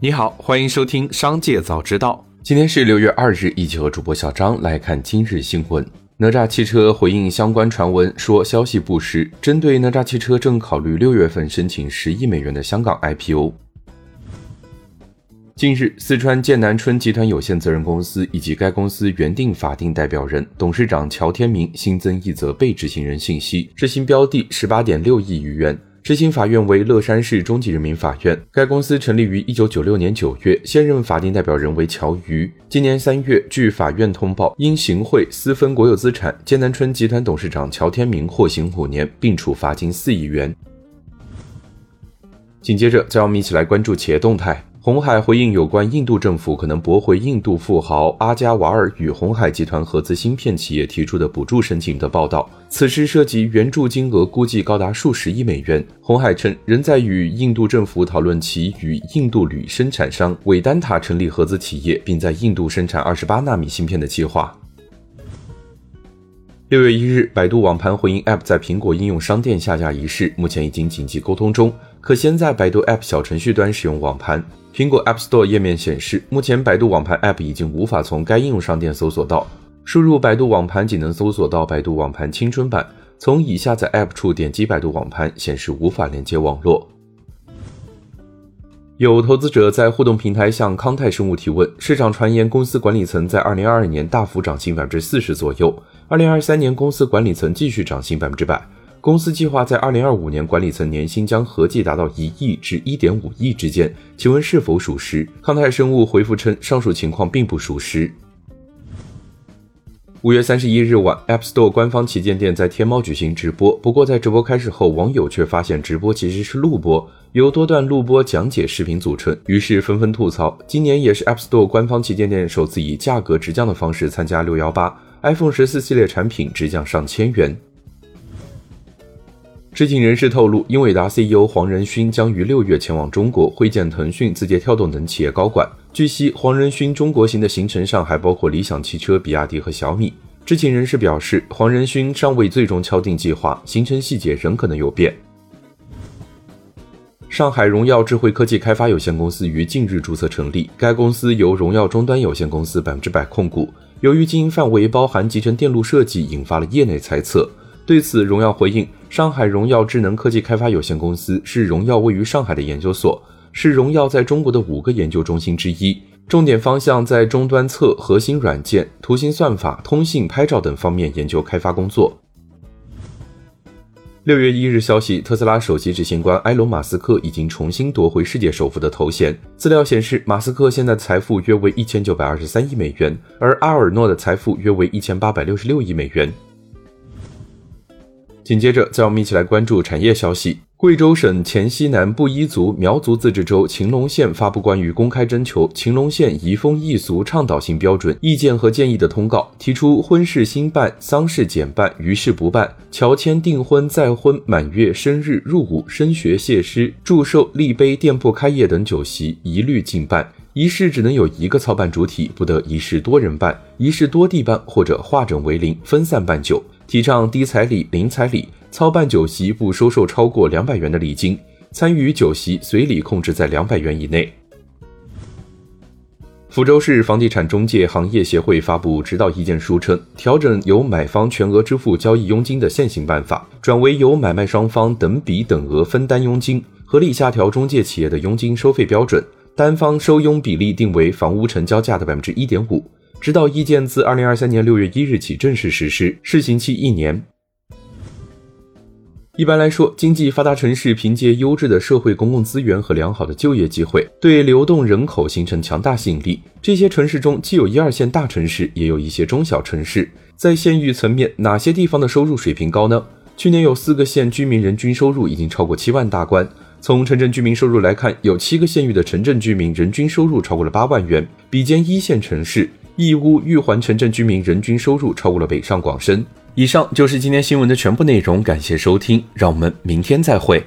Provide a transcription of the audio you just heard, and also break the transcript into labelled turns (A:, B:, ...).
A: 你好，欢迎收听《商界早知道》。今天是六月二日，一起和主播小张来看今日新闻。哪吒汽车回应相关传闻说，消息不实。针对哪吒汽车正考虑六月份申请十亿美元的香港 IPO。近日，四川剑南春集团有限责任公司以及该公司原定法定代表人、董事长乔天明新增一则被执行人信息，执行标的十八点六亿余元。执行法院为乐山市中级人民法院。该公司成立于一九九六年九月，现任法定代表人为乔瑜。今年三月，据法院通报，因行贿私分国有资产，剑南春集团董事长乔天明获刑五年，并处罚金四亿元。紧接着，再让我们一起来关注企业动态。红海回应有关印度政府可能驳回印度富豪阿加瓦尔与红海集团合资芯片企业提出的补助申请的报道，此事涉及援助金额估计高达数十亿美元。红海称仍在与印度政府讨论其与印度铝生产商韦丹塔成立合资企业，并在印度生产二十八纳米芯片的计划。六月一日，百度网盘回应 App 在苹果应用商店下架一事，目前已经紧急沟通中，可先在百度 App 小程序端使用网盘。苹果 App Store 页面显示，目前百度网盘 App 已经无法从该应用商店搜索到。输入百度网盘仅能搜索到百度网盘青春版。从已下载 App 处点击百度网盘，显示无法连接网络。有投资者在互动平台向康泰生物提问：市场传言公司管理层在二零二二年大幅涨薪百分之四十左右二零二三年公司管理层继续涨薪百分之百。公司计划在二零二五年管理层年薪将合计达到一亿至一点五亿之间，请问是否属实？康泰生物回复称，上述情况并不属实。五月三十一日晚，App Store 官方旗舰店在天猫举行直播。不过，在直播开始后，网友却发现直播其实是录播，由多段录播讲解视频组成，于是纷纷吐槽。今年也是 App Store 官方旗舰店首次以价格直降的方式参加六幺八，iPhone 十四系列产品直降上千元。知情人士透露，英伟达 CEO 黄仁勋将于六月前往中国会见腾讯、字节跳动等企业高管。据悉，黄仁勋中国行的行程上还包括理想汽车、比亚迪和小米。知情人士表示，黄仁勋尚未最终敲定计划，行程细节仍可能有变。上海荣耀智慧科技开发有限公司于近日注册成立，该公司由荣耀终端有限公司百分之百控股。由于经营范围包含集成电路设计，引发了业内猜测。对此，荣耀回应：上海荣耀智能科技开发有限公司是荣耀位于上海的研究所。是荣耀在中国的五个研究中心之一，重点方向在终端侧核心软件、图形算法、通信、拍照等方面研究开发工作。六月一日消息，特斯拉首席执行官埃隆·马斯克已经重新夺回世界首富的头衔。资料显示，马斯克现在财富约为一千九百二十三亿美元，而阿尔诺的财富约为一千八百六十六亿美元。紧接着，再我们一起来关注产业消息。贵州省黔西南布依族苗族自治州晴隆县发布关于公开征求晴隆县移风易俗倡导性标准意见和建议的通告，提出婚事兴办、丧事减办、余事不办；乔迁、订婚、再婚、满月、生日、入伍、升学、谢师、祝寿、立碑、店铺开业等酒席一律禁办。仪式只能有一个操办主体，不得一式多人办、一式多地办或者化整为零、分散办酒。提倡低彩礼、零彩礼。操办酒席不收受超过两百元的礼金，参与酒席随礼控制在两百元以内。福州市房地产中介行业协会发布指导意见书称，调整由买方全额支付交易佣金的现行办法，转为由买卖双方等比等额分担佣金，合理下调中介企业的佣金收费标准，单方收佣比例定为房屋成交价的百分之一点五。指导意见自二零二三年六月一日起正式实施，试行期一年。一般来说，经济发达城市凭借优质的社会公共资源和良好的就业机会，对流动人口形成强大吸引力。这些城市中既有一二线大城市，也有一些中小城市。在县域层面，哪些地方的收入水平高呢？去年有四个县居民人均收入已经超过七万大关。从城镇居民收入来看，有七个县域的城镇居民人均收入超过了八万元，比肩一线城市。义乌、玉环城镇居民人均收入超过了北上广深。以上就是今天新闻的全部内容，感谢收听，让我们明天再会。